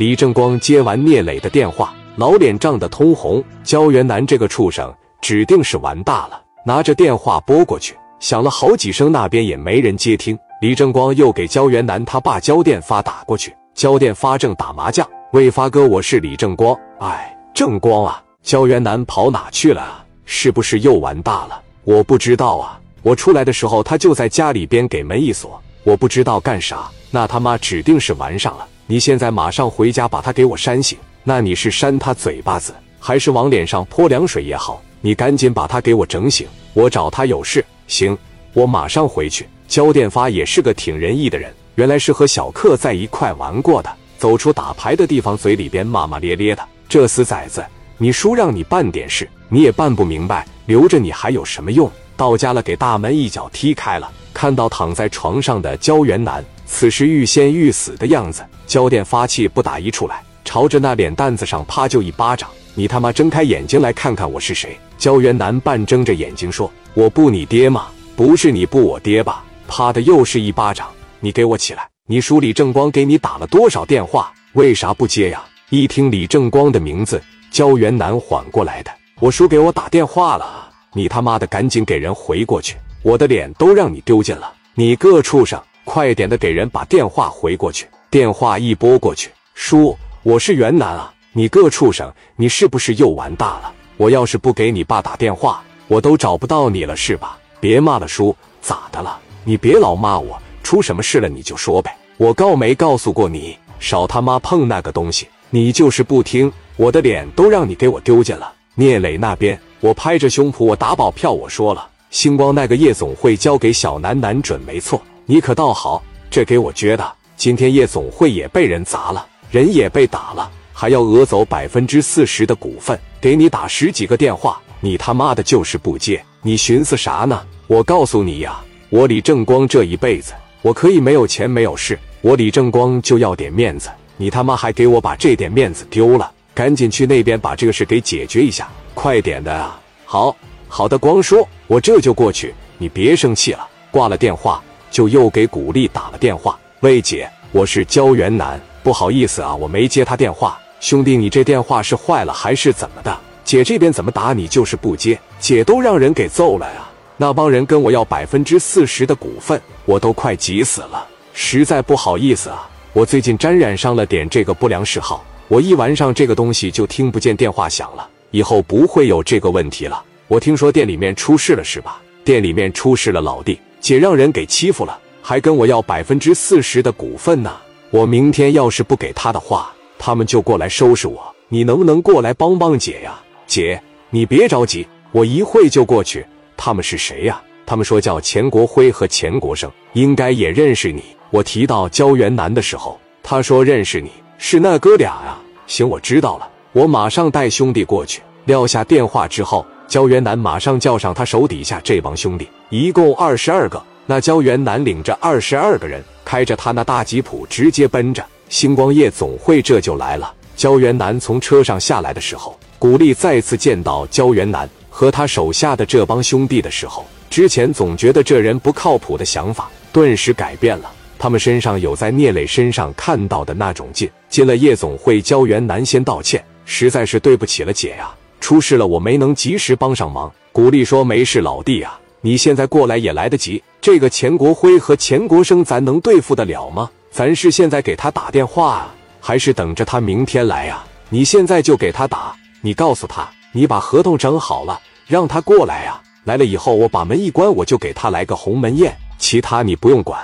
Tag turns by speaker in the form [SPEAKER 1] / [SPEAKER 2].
[SPEAKER 1] 李正光接完聂磊的电话，老脸涨得通红。焦元南这个畜生，指定是玩大了。拿着电话拨过去，响了好几声，那边也没人接听。李正光又给焦元南他爸焦电发打过去，焦电发正打麻将。喂，发哥，我是李正光。哎，正光啊，焦元南跑哪去了啊？是不是又玩大了？我不知道啊。我出来的时候，他就在家里边给门一锁，我不知道干啥。那他妈指定是玩上了。你现在马上回家把他给我扇醒。那你是扇他嘴巴子，还是往脸上泼凉水也好？你赶紧把他给我整醒。我找他有事。行，我马上回去。焦电发也是个挺仁义的人，原来是和小克在一块玩过的。走出打牌的地方，嘴里边骂骂咧咧的。这死崽子，你叔让你办点事，你也办不明白，留着你还有什么用？到家了，给大门一脚踢开了。看到躺在床上的焦元南，此时欲仙欲死的样子，焦电发气不打一处来，朝着那脸蛋子上啪就一巴掌。你他妈睁开眼睛来看看我是谁！焦元南半睁着眼睛说：“我不你爹吗？不是你不我爹吧？”啪的又是一巴掌。你给我起来！你叔李正光给你打了多少电话？为啥不接呀？一听李正光的名字，焦元南缓过来的。我叔给我打电话了。你他妈的赶紧给人回过去！我的脸都让你丢尽了！你个畜生，快点的给人把电话回过去！电话一拨过去，叔，我是袁南啊！你个畜生，你是不是又玩大了？我要是不给你爸打电话，我都找不到你了是吧？别骂了，叔，咋的了？你别老骂我，出什么事了你就说呗！我告没告诉过你，少他妈碰那个东西！你就是不听，我的脸都让你给我丢尽了！聂磊那边。我拍着胸脯，我打保票，我说了，星光那个夜总会交给小南南准没错。你可倒好，这给我撅的，今天夜总会也被人砸了，人也被打了，还要讹走百分之四十的股份，给你打十几个电话，你他妈的就是不接，你寻思啥呢？我告诉你呀，我李正光这一辈子，我可以没有钱没有势，我李正光就要点面子，你他妈还给我把这点面子丢了，赶紧去那边把这个事给解决一下。快点的啊！好好的，光说，我这就过去。你别生气了。挂了电话，就又给古丽打了电话。喂，姐，我是焦元南，不好意思啊，我没接他电话。兄弟，你这电话是坏了还是怎么的？姐这边怎么打你就是不接，姐都让人给揍了呀！那帮人跟我要百分之四十的股份，我都快急死了。实在不好意思啊，我最近沾染上了点这个不良嗜好，我一玩上这个东西就听不见电话响了。以后不会有这个问题了。我听说店里面出事了，是吧？店里面出事了，老弟，姐让人给欺负了，还跟我要百分之四十的股份呢。我明天要是不给他的话，他们就过来收拾我。你能不能过来帮帮姐呀？姐，你别着急，我一会就过去。他们是谁呀？他们说叫钱国辉和钱国生，应该也认识你。我提到焦元南的时候，他说认识你，是那哥俩呀。行，我知道了。我马上带兄弟过去。撂下电话之后，焦元南马上叫上他手底下这帮兄弟，一共二十二个。那焦元南领着二十二个人，开着他那大吉普，直接奔着星光夜总会这就来了。焦元南从车上下来的时候，古力再次见到焦元南和他手下的这帮兄弟的时候，之前总觉得这人不靠谱的想法，顿时改变了。他们身上有在聂磊身上看到的那种劲。进了夜总会，焦元南先道歉。实在是对不起了，姐呀，出事了，我没能及时帮上忙。古丽说：“没事，老弟啊，你现在过来也来得及。这个钱国辉和钱国生，咱能对付得了吗？咱是现在给他打电话啊，还是等着他明天来呀？你现在就给他打，你告诉他，你把合同整好了，让他过来呀。来了以后，我把门一关，我就给他来个鸿门宴，其他你不用管。”